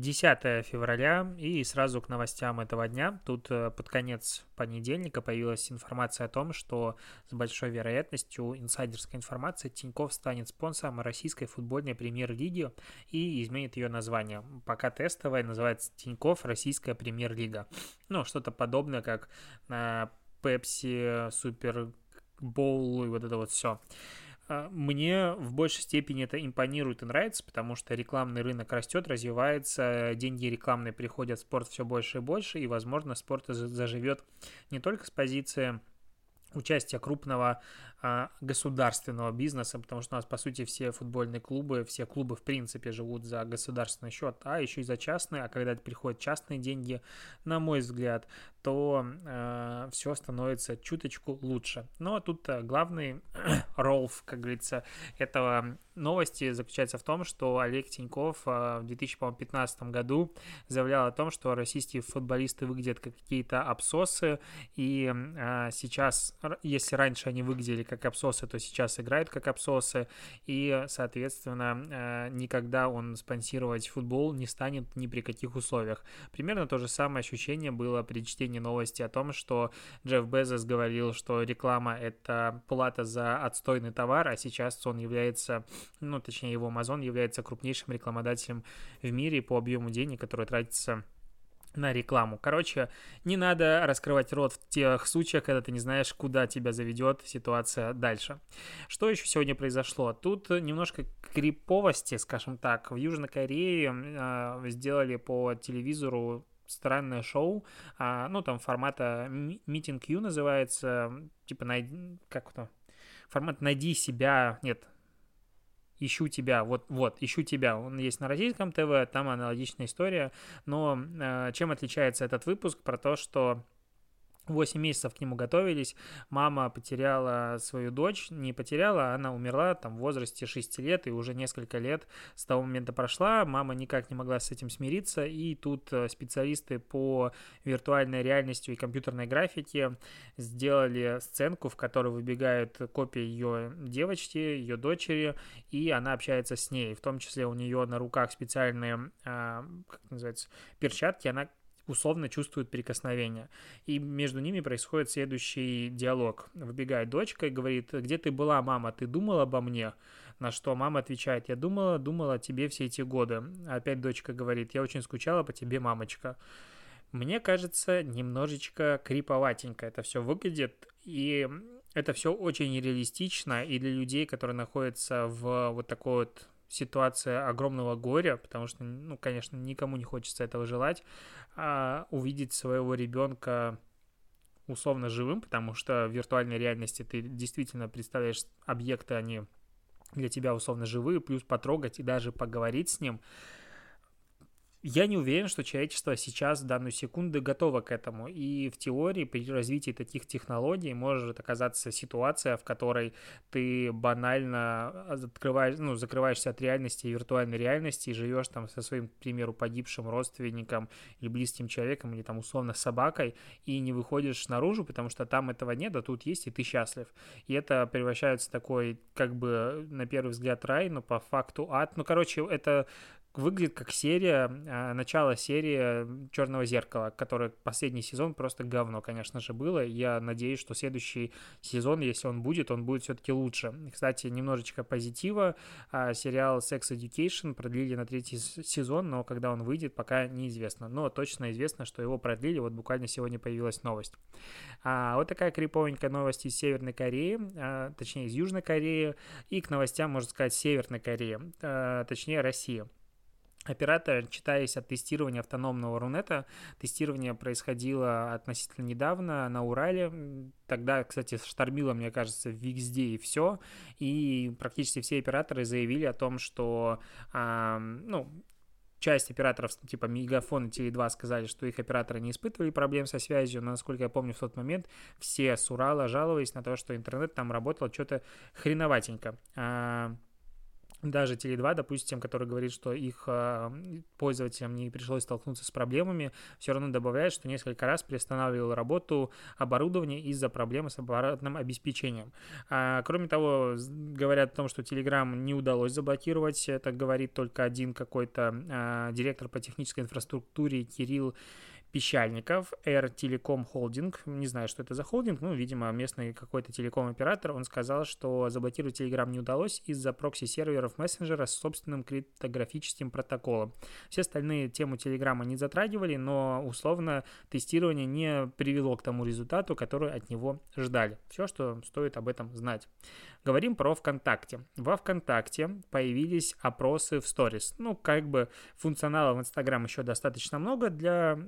10 февраля и сразу к новостям этого дня. Тут э, под конец понедельника появилась информация о том, что с большой вероятностью инсайдерская информация Тиньков станет спонсором российской футбольной премьер-лиги и изменит ее название. Пока тестовая называется Тиньков Российская премьер-лига. Ну, что-то подобное, как Пепси, Супер Боул и вот это вот все. А, мне в большей степени это импонирует и нравится, потому что рекламный рынок растет, развивается, деньги рекламные приходят в спорт все больше и больше, и, возможно, спорт заживет не только с позиции участия крупного государственного бизнеса, потому что у нас, по сути, все футбольные клубы, все клубы, в принципе, живут за государственный счет, а еще и за частные, а когда приходят частные деньги, на мой взгляд, то э, а, все становится чуточку лучше. Но тут э, главный ролл, как говорится, этого новости заключается в том, что Олег Тиньков э, в 2015 году заявлял о том, что российские футболисты выглядят как какие-то абсосы, и э, сейчас, если раньше они выглядели как абсосы, то сейчас играют как абсосы, и, соответственно, э, никогда он спонсировать футбол не станет ни при каких условиях. Примерно то же самое ощущение было при чтении новости о том, что Джефф Безос говорил, что реклама — это плата за отстойный товар, а сейчас он является, ну, точнее, его Amazon является крупнейшим рекламодателем в мире по объему денег, который тратится на рекламу. Короче, не надо раскрывать рот в тех случаях, когда ты не знаешь, куда тебя заведет ситуация дальше. Что еще сегодня произошло? Тут немножко криповости, скажем так. В Южной Корее э, сделали по телевизору странное шоу, а, ну, там формата Meeting You называется, типа, найди, как это, формат «Найди себя», нет, ищу тебя, вот, вот, ищу тебя. Он есть на российском ТВ, там аналогичная история. Но э, чем отличается этот выпуск? Про то, что 8 месяцев к нему готовились. Мама потеряла свою дочь, не потеряла, она умерла там в возрасте 6 лет, и уже несколько лет с того момента прошла. Мама никак не могла с этим смириться, и тут э, специалисты по виртуальной реальности и компьютерной графике сделали сценку, в которой выбегает копия ее девочки, ее дочери, и она общается с ней. В том числе у нее на руках специальные, а, как называется, перчатки, она условно чувствуют прикосновение. И между ними происходит следующий диалог. Выбегает дочка и говорит, где ты была, мама, ты думала обо мне? На что мама отвечает, я думала, думала о тебе все эти годы. Опять дочка говорит, я очень скучала по тебе, мамочка. Мне кажется, немножечко криповатенько это все выглядит, и это все очень реалистично, и для людей, которые находятся в вот такой вот ситуация огромного горя, потому что, ну, конечно, никому не хочется этого желать, а увидеть своего ребенка условно живым, потому что в виртуальной реальности ты действительно представляешь объекты, они для тебя условно живые, плюс потрогать и даже поговорить с ним – я не уверен, что человечество сейчас в данную секунду готово к этому. И в теории при развитии таких технологий может оказаться ситуация, в которой ты банально открываешь, ну, закрываешься от реальности и виртуальной реальности и живешь там со своим, к примеру, погибшим родственником или близким человеком, или там условно собакой, и не выходишь наружу, потому что там этого нет, а тут есть, и ты счастлив. И это превращается в такой, как бы, на первый взгляд, рай, но по факту ад. Ну, короче, это выглядит как серия, а, начало серии Черного зеркала, которая последний сезон просто говно, конечно же, было. Я надеюсь, что следующий сезон, если он будет, он будет все-таки лучше. Кстати, немножечко позитива. А, сериал Sex Education продлили на третий сезон, но когда он выйдет, пока неизвестно. Но точно известно, что его продлили. Вот буквально сегодня появилась новость. А, вот такая криповенькая новость из Северной Кореи, а, точнее из Южной Кореи, и к новостям, можно сказать, Северной Кореи, точнее России. Оператор, читаясь от тестирования автономного Рунета, тестирование происходило относительно недавно на Урале. Тогда, кстати, штормило, мне кажется, везде и все. И практически все операторы заявили о том, что э, ну, часть операторов, типа Мегафон и Теле2, сказали, что их операторы не испытывали проблем со связью, но, насколько я помню, в тот момент все с Урала жаловались на то, что интернет там работал что-то хреноватенько. А, даже Теле2, допустим, который говорит, что их э, пользователям не пришлось столкнуться с проблемами, все равно добавляет, что несколько раз приостанавливал работу оборудования из-за проблемы с аппаратным обеспечением. А, кроме того, говорят о том, что Telegram не удалось заблокировать, это говорит только один какой-то э, директор по технической инфраструктуре Кирилл Пещальников, Air Telecom Holding, не знаю, что это за холдинг, ну, видимо, местный какой-то телеком-оператор, он сказал, что заблокировать Telegram не удалось из-за прокси-серверов мессенджера с собственным криптографическим протоколом. Все остальные тему Telegram не затрагивали, но условно тестирование не привело к тому результату, который от него ждали. Все, что стоит об этом знать. Говорим про ВКонтакте. Во ВКонтакте появились опросы в сторис. Ну, как бы функционала в Инстаграм еще достаточно много для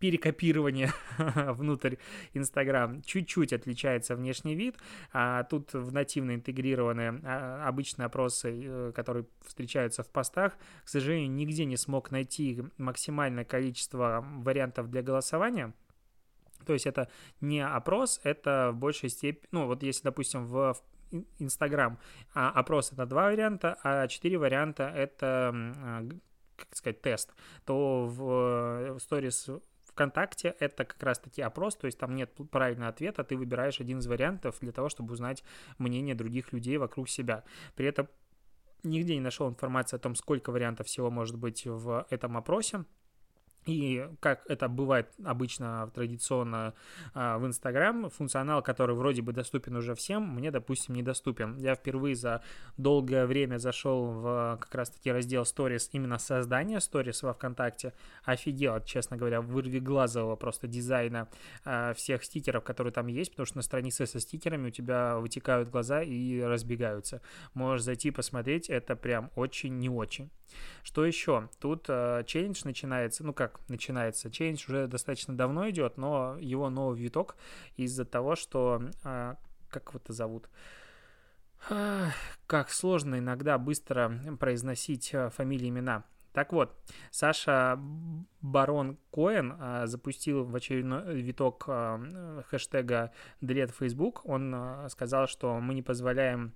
перекопирование внутрь Инстаграм. Чуть-чуть отличается внешний вид. А тут в нативно интегрированные а, обычные опросы, э, которые встречаются в постах, к сожалению, нигде не смог найти максимальное количество вариантов для голосования. То есть это не опрос, это в большей степени, ну вот если, допустим, в Инстаграм а опрос это два варианта, а четыре варианта это, а, как сказать, тест, то в сторис ВКонтакте это как раз-таки опрос, то есть там нет правильного ответа, ты выбираешь один из вариантов для того, чтобы узнать мнение других людей вокруг себя. При этом нигде не нашел информации о том, сколько вариантов всего может быть в этом опросе. И как это бывает обычно традиционно а, в Инстаграм, функционал, который вроде бы доступен уже всем, мне, допустим, недоступен. Я впервые за долгое время зашел в как раз-таки раздел Stories, именно создание Stories во ВКонтакте. Офигел, честно говоря, вырви глазового просто дизайна а, всех стикеров, которые там есть, потому что на странице со стикерами у тебя вытекают глаза и разбегаются. Можешь зайти посмотреть, это прям очень не очень. Что еще? Тут э, челлендж начинается, ну как начинается, челлендж уже достаточно давно идет, но его новый виток из-за того, что, э, как его это зовут? Как сложно иногда быстро произносить э, фамилии, имена. Так вот, Саша Барон Коэн а, запустил в очередной виток а, хэштега Delete Facebook. Он а, сказал, что мы не позволяем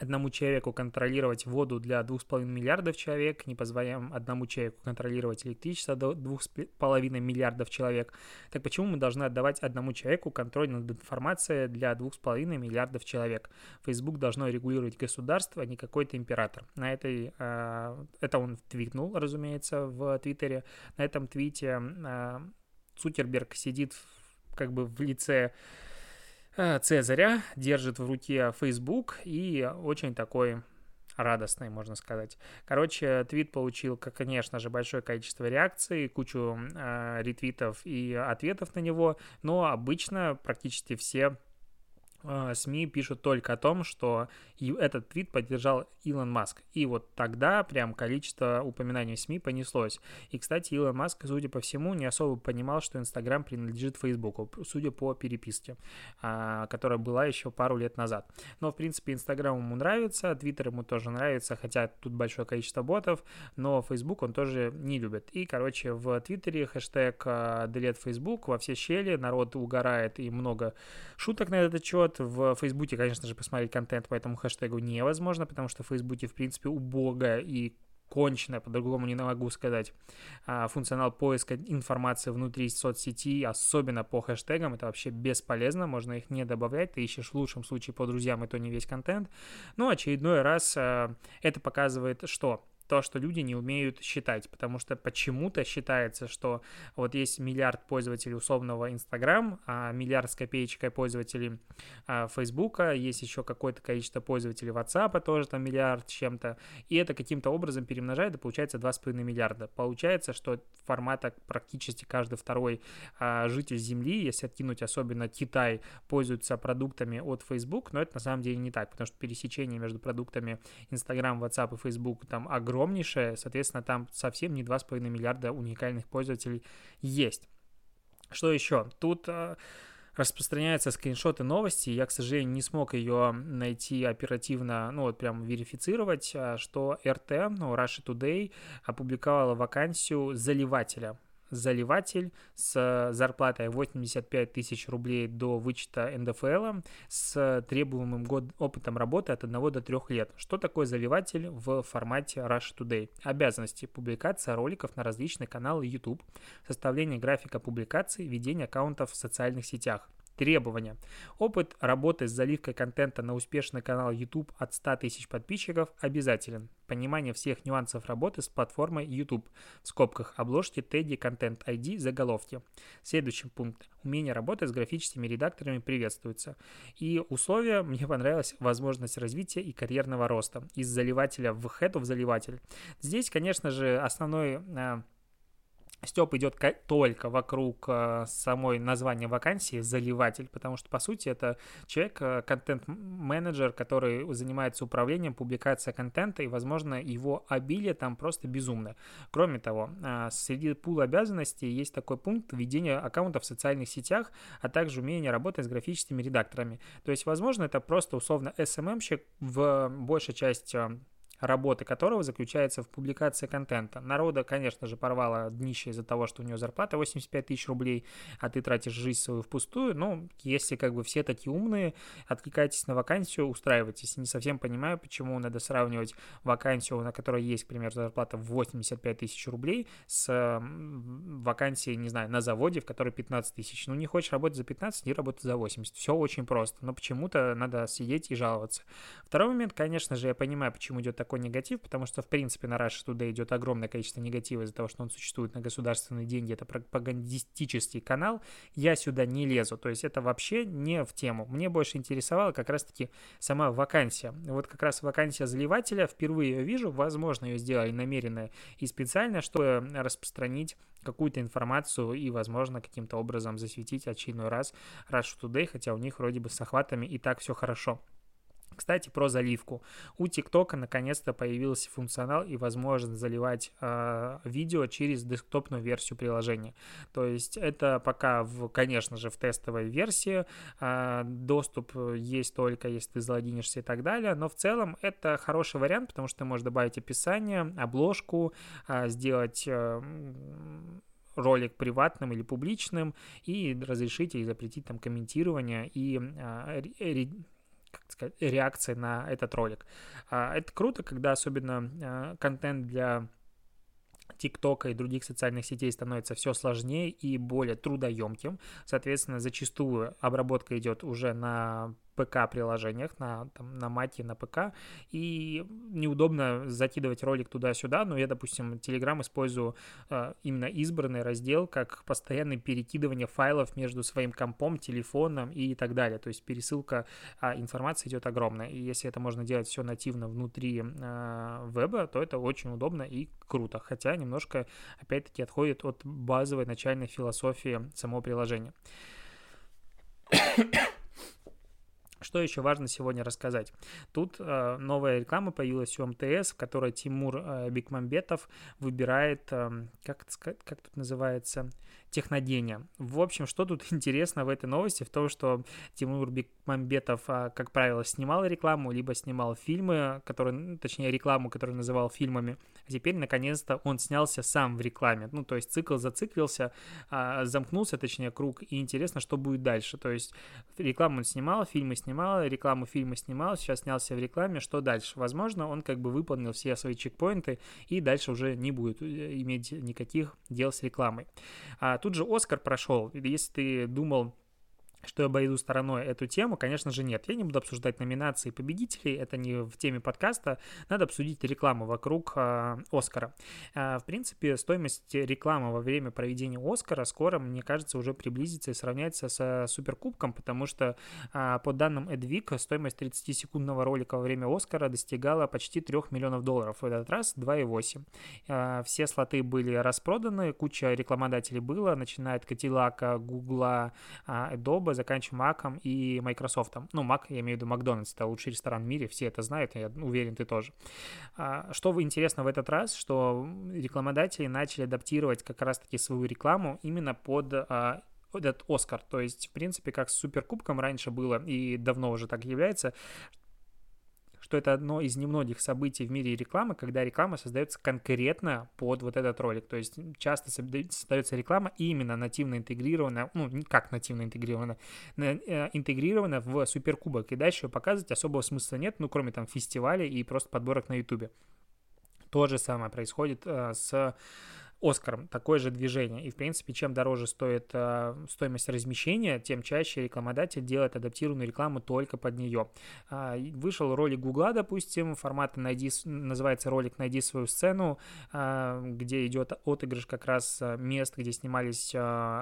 одному человеку контролировать воду для 2,5 миллиардов человек, не позволяем одному человеку контролировать электричество до 2,5 миллиардов человек, так почему мы должны отдавать одному человеку контроль над информацией для 2,5 миллиардов человек? Facebook должно регулировать государство, а не какой-то император. На этой, э, это он твитнул, разумеется, в Твиттере. На этом твите э, Цукерберг сидит как бы в лице Цезаря, держит в руке Facebook и очень такой радостный, можно сказать. Короче, твит получил, конечно же, большое количество реакций, кучу э, ретвитов и ответов на него, но обычно практически все э, СМИ пишут только о том, что этот твит поддержал Илон Маск. И вот тогда прям количество упоминаний в СМИ понеслось. И, кстати, Илон Маск, судя по всему, не особо понимал, что Инстаграм принадлежит Фейсбуку, судя по переписке, а, которая была еще пару лет назад. Но, в принципе, Инстаграм ему нравится, Твиттер ему тоже нравится, хотя тут большое количество ботов, но Фейсбук он тоже не любит. И, короче, в Твиттере хэштег а, Delete Facebook во все щели, народ угорает и много шуток на этот счет. В Фейсбуке, конечно же, посмотреть контент по этому хэштегу невозможно, потому что в Фейсбуке, в принципе, убого и конченая, по-другому не могу сказать, а, функционал поиска информации внутри соцсети, особенно по хэштегам, это вообще бесполезно, можно их не добавлять, ты ищешь в лучшем случае по друзьям, и то не весь контент. Но очередной раз а, это показывает, что то, что люди не умеют считать, потому что почему-то считается, что вот есть миллиард пользователей условного Инстаграм, а миллиард с копеечкой пользователей а, Фейсбука, есть еще какое-то количество пользователей WhatsApp, тоже там миллиард с чем-то, и это каким-то образом перемножает, и получается 2,5 миллиарда. Получается, что формата практически каждый второй а, житель Земли, если откинуть особенно Китай, пользуется продуктами от Facebook, но это на самом деле не так, потому что пересечение между продуктами Instagram, WhatsApp и Facebook там огромное, огромнейшая, соответственно, там совсем не 2,5 миллиарда уникальных пользователей есть. Что еще? Тут э, распространяются скриншоты новости. Я, к сожалению, не смог ее найти оперативно, ну вот прям верифицировать, а, что РТ, ну Russia Today, опубликовала вакансию заливателя заливатель с зарплатой 85 тысяч рублей до вычета НДФЛ с требуемым год опытом работы от 1 до 3 лет. Что такое заливатель в формате Rush Today? Обязанности. Публикация роликов на различные каналы YouTube, составление графика публикаций, ведение аккаунтов в социальных сетях. Требования. Опыт работы с заливкой контента на успешный канал YouTube от 100 тысяч подписчиков обязателен. Понимание всех нюансов работы с платформой YouTube. В скобках обложки, теги, контент ID, заголовки. Следующий пункт. Умение работать с графическими редакторами приветствуется. И условия, мне понравилась возможность развития и карьерного роста. Из заливателя в head в заливатель. Здесь, конечно же, основной а, Степ идет только вокруг э, самой названия вакансии заливатель, потому что, по сути, это человек, э, контент-менеджер, который занимается управлением, публикацией контента, и, возможно, его обилие там просто безумно. Кроме того, э, среди пула обязанностей есть такой пункт ведения аккаунтов в социальных сетях, а также умение работать с графическими редакторами. То есть, возможно, это просто условно SMM-щик в большей части работы которого заключается в публикации контента. Народа, конечно же, порвало днище из-за того, что у него зарплата 85 тысяч рублей, а ты тратишь жизнь свою впустую. Ну, если как бы все такие умные, откликайтесь на вакансию, устраивайтесь. Не совсем понимаю, почему надо сравнивать вакансию, на которой есть, к примеру, зарплата в 85 тысяч рублей, с вакансией, не знаю, на заводе, в которой 15 тысяч. Ну, не хочешь работать за 15, не работай за 80. Все очень просто, но почему-то надо сидеть и жаловаться. Второй момент, конечно же, я понимаю, почему идет так такой негатив, потому что, в принципе, на Rush Today идет огромное количество негатива из-за того, что он существует на государственные деньги, это пропагандистический канал, я сюда не лезу, то есть это вообще не в тему. Мне больше интересовала как раз-таки сама вакансия. Вот как раз вакансия заливателя, впервые ее вижу, возможно, ее сделали намеренно и специально, чтобы распространить какую-то информацию и, возможно, каким-то образом засветить очередной раз Rush Today, хотя у них вроде бы с охватами и так все хорошо. Кстати, про заливку. У ТикТока наконец-то появился функционал и возможность заливать э, видео через десктопную версию приложения. То есть это пока, в, конечно же, в тестовой версии. Э, доступ есть только, если ты залогинишься и так далее. Но в целом это хороший вариант, потому что ты можешь добавить описание, обложку, э, сделать... Э, ролик приватным или публичным и разрешить или запретить там комментирование и э, как сказать, реакции на этот ролик. А, это круто, когда особенно а, контент для ТикТока и других социальных сетей становится все сложнее и более трудоемким. Соответственно, зачастую обработка идет уже на ПК-приложениях, на, там, на Маке, на ПК, и неудобно закидывать ролик туда-сюда, но я, допустим, Telegram использую э, именно избранный раздел как постоянное перекидывание файлов между своим компом, телефоном и так далее, то есть пересылка э, информации идет огромная, и если это можно делать все нативно внутри э, веба, то это очень удобно и круто, хотя немножко, опять-таки, отходит от базовой начальной философии самого приложения. Что еще важно сегодня рассказать? Тут э, новая реклама появилась у МТС, в которой Тимур э, Бекмамбетов выбирает, э, как, как тут называется, технодения. В общем, что тут интересно в этой новости? В том, что Тимур Бекмамбетов, а, как правило, снимал рекламу, либо снимал фильмы, которые, ну, точнее, рекламу, которую называл фильмами. А теперь, наконец-то, он снялся сам в рекламе. Ну, то есть цикл зациклился, а, замкнулся, точнее, круг, и интересно, что будет дальше. То есть рекламу он снимал, фильмы снимал, рекламу фильма снимал, сейчас снялся в рекламе, что дальше? Возможно, он как бы выполнил все свои чекпоинты, и дальше уже не будет э, иметь никаких дел с рекламой. А тут же Оскар прошел. Если ты думал, что я обойду стороной эту тему, конечно же, нет. Я не буду обсуждать номинации победителей, это не в теме подкаста. Надо обсудить рекламу вокруг э, Оскара. Э, в принципе, стоимость рекламы во время проведения Оскара скоро, мне кажется, уже приблизится и сравняется со Суперкубком, потому что э, по данным Эдвик, стоимость 30-секундного ролика во время Оскара достигала почти 3 миллионов долларов. В этот раз 2,8. Э, все слоты были распроданы, куча рекламодателей было, начиная от Катилака, Гугла, э, Adobe, Adobe, заканчивая Mac и Microsoft. Ну, Mac, я имею в виду Макдональдс, это лучший ресторан в мире, все это знают, я уверен, ты тоже. А, что интересно в этот раз, что рекламодатели начали адаптировать как раз-таки свою рекламу именно под а, этот Оскар. То есть, в принципе, как с Суперкубком раньше было, и давно уже так является, что это одно из немногих событий в мире рекламы, когда реклама создается конкретно под вот этот ролик. То есть часто создается реклама именно нативно интегрированная, ну, как нативно интегрированная, э, интегрирована в суперкубок. И дальше ее показывать особого смысла нет, ну, кроме там фестиваля и просто подборок на ютубе. То же самое происходит э, с Оскаром такое же движение. И, в принципе, чем дороже стоит э, стоимость размещения, тем чаще рекламодатель делает адаптированную рекламу только под нее. Э, вышел ролик Гугла, допустим, формата найди, называется ролик «Найди свою сцену», э, где идет отыгрыш как раз мест, где снимались э,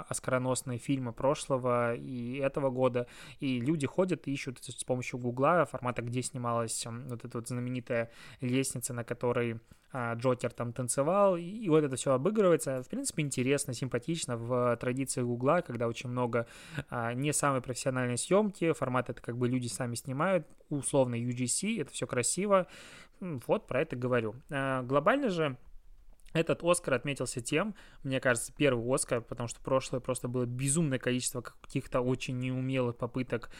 оскароносные фильмы прошлого и этого года. И люди ходят и ищут с помощью Гугла формата, где снималась вот эта вот знаменитая лестница, на которой а, Джокер там танцевал, и вот это все обыгрывается. В принципе, интересно, симпатично в традиции Гугла, когда очень много а, не самой профессиональной съемки, формат это как бы люди сами снимают, условно UGC, это все красиво. Вот про это говорю. А, глобально же этот Оскар отметился тем, мне кажется, первый Оскар, потому что прошлое просто было безумное количество каких-то очень неумелых попыток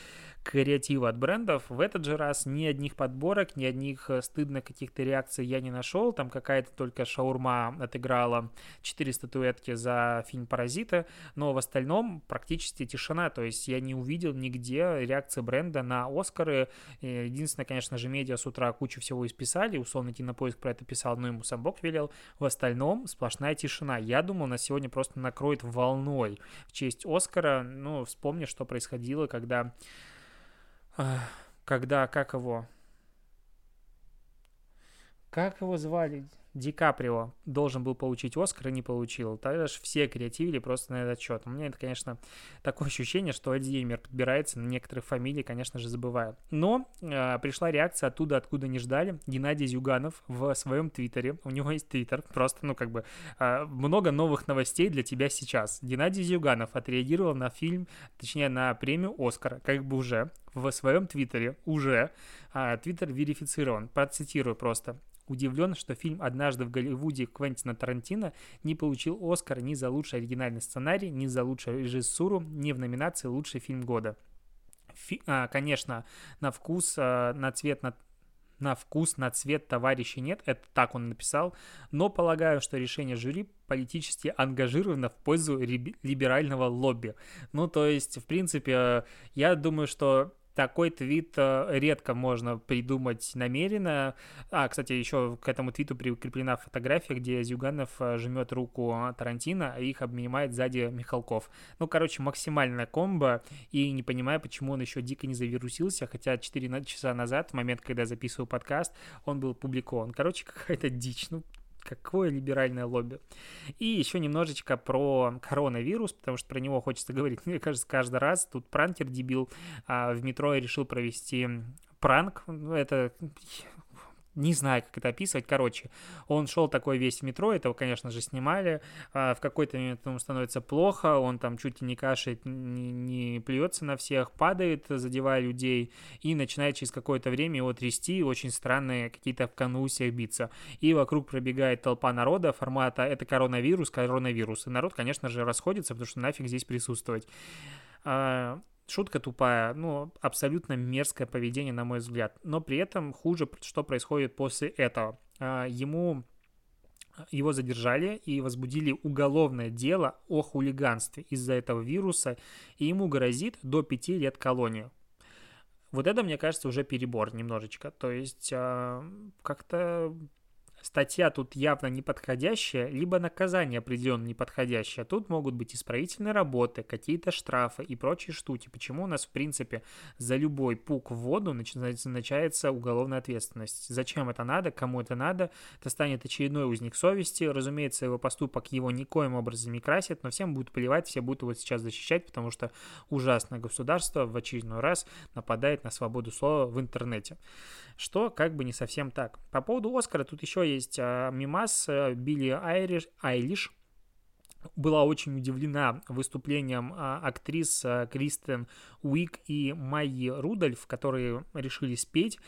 креатива от брендов. В этот же раз ни одних подборок, ни одних э, стыдно каких-то реакций я не нашел. Там какая-то только шаурма отыграла 4 статуэтки за фильм «Паразиты», но в остальном практически тишина. То есть я не увидел нигде реакции бренда на Оскары. Единственное, конечно же, медиа с утра кучу всего исписали. Условно, Кинопоиск про это писал, но ему сам Бог велел. В остальном сплошная тишина. Я думал, на сегодня просто накроет волной в честь Оскара. Ну, вспомни, что происходило, когда когда, как его, как его звали? Ди Каприо должен был получить Оскар и не получил. Тогда же все креативили просто на этот счет. У меня это, конечно, такое ощущение, что Альцгеймер подбирается на некоторых фамилий, конечно же, забываю. Но э, пришла реакция оттуда, откуда не ждали. Геннадий Зюганов в своем твиттере, у него есть твиттер, просто, ну, как бы, э, много новых новостей для тебя сейчас. Геннадий Зюганов отреагировал на фильм, точнее, на премию Оскара, как бы уже в своем твиттере, уже. А, твиттер верифицирован. Процитирую просто удивлен, что фильм «Однажды в Голливуде» Квентина Тарантино не получил Оскар ни за лучший оригинальный сценарий, ни за лучшую режиссуру, ни в номинации «Лучший фильм года». Фи, а, конечно, на вкус, а, на цвет, на, на вкус, на цвет товарищей нет, это так он написал, но полагаю, что решение жюри политически ангажировано в пользу либерального лобби. Ну, то есть, в принципе, я думаю, что такой твит э, редко можно придумать намеренно. А, кстати, еще к этому твиту прикреплена фотография, где Зюганов э, жмет руку Тарантино, а их обнимает сзади Михалков. Ну, короче, максимальная комбо, и не понимаю, почему он еще дико не завирусился, хотя 4 часа назад, в момент, когда я записывал подкаст, он был публикован. Короче, какая-то дичь. Ну, какое либеральное лобби. И еще немножечко про коронавирус, потому что про него хочется говорить, мне кажется, каждый раз. Тут пранкер дебил а, в метро решил провести пранк. Ну, это не знаю, как это описывать. Короче, он шел такой весь в метро, этого, конечно же, снимали. А в какой-то момент ему становится плохо, он там чуть не кашляет, не, не плюется на всех, падает, задевая людей, и начинает через какое-то время его трясти, очень странные какие-то в конвульсиях биться. И вокруг пробегает толпа народа формата «это коронавирус, коронавирус». И народ, конечно же, расходится, потому что нафиг здесь присутствовать. А, Шутка тупая, ну, абсолютно мерзкое поведение, на мой взгляд. Но при этом хуже, что происходит после этого. А, ему его задержали и возбудили уголовное дело о хулиганстве из-за этого вируса, и ему грозит до пяти лет колонии. Вот это, мне кажется, уже перебор немножечко. То есть а, как-то статья тут явно неподходящая, либо наказание определенно неподходящее. Тут могут быть исправительные работы, какие-то штрафы и прочие штуки. Почему у нас, в принципе, за любой пук в воду начинается уголовная ответственность? Зачем это надо? Кому это надо? Это станет очередной узник совести. Разумеется, его поступок его никоим образом не красит, но всем будет плевать, все будут его сейчас защищать, потому что ужасное государство в очередной раз нападает на свободу слова в интернете что как бы не совсем так. По поводу Оскара тут еще есть а, мимас а, Билли Айриш, Айлиш, была очень удивлена выступлением а, актрис а, Кристен Уик и Майи Рудольф, которые решили спеть.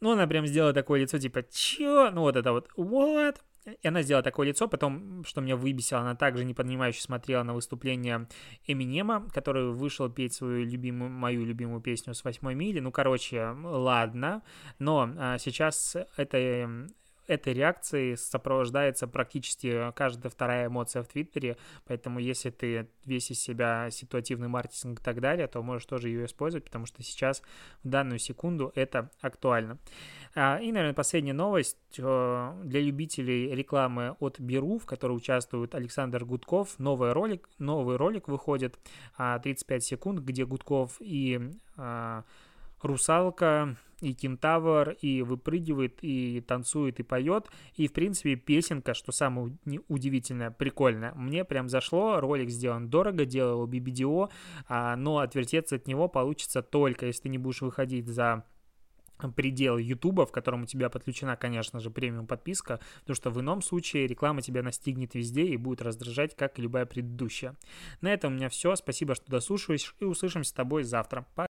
Ну, она прям сделала такое лицо, типа, чё? Ну, вот это вот, what? и она сделала такое лицо, потом, что меня выбесило, она также непонимающе смотрела на выступление Эминема, который вышел петь свою любимую, мою любимую песню с восьмой мили. Ну, короче, ладно, но а, сейчас это этой реакцией сопровождается практически каждая вторая эмоция в Твиттере, поэтому если ты весь из себя ситуативный маркетинг и так далее, то можешь тоже ее использовать, потому что сейчас в данную секунду это актуально. А, и, наверное, последняя новость э, для любителей рекламы от Беру, в которой участвует Александр Гудков. Новый ролик, новый ролик выходит 35 а, секунд, где Гудков и а, русалка и кентавр, и выпрыгивает, и танцует, и поет. И, в принципе, песенка, что самое удивительное, прикольно. Мне прям зашло, ролик сделан дорого, делал BBDO, а, но отвертеться от него получится только, если ты не будешь выходить за предел YouTube, в котором у тебя подключена, конечно же, премиум подписка, потому что в ином случае реклама тебя настигнет везде и будет раздражать, как и любая предыдущая. На этом у меня все. Спасибо, что дослушиваешь, и услышимся с тобой завтра. Пока.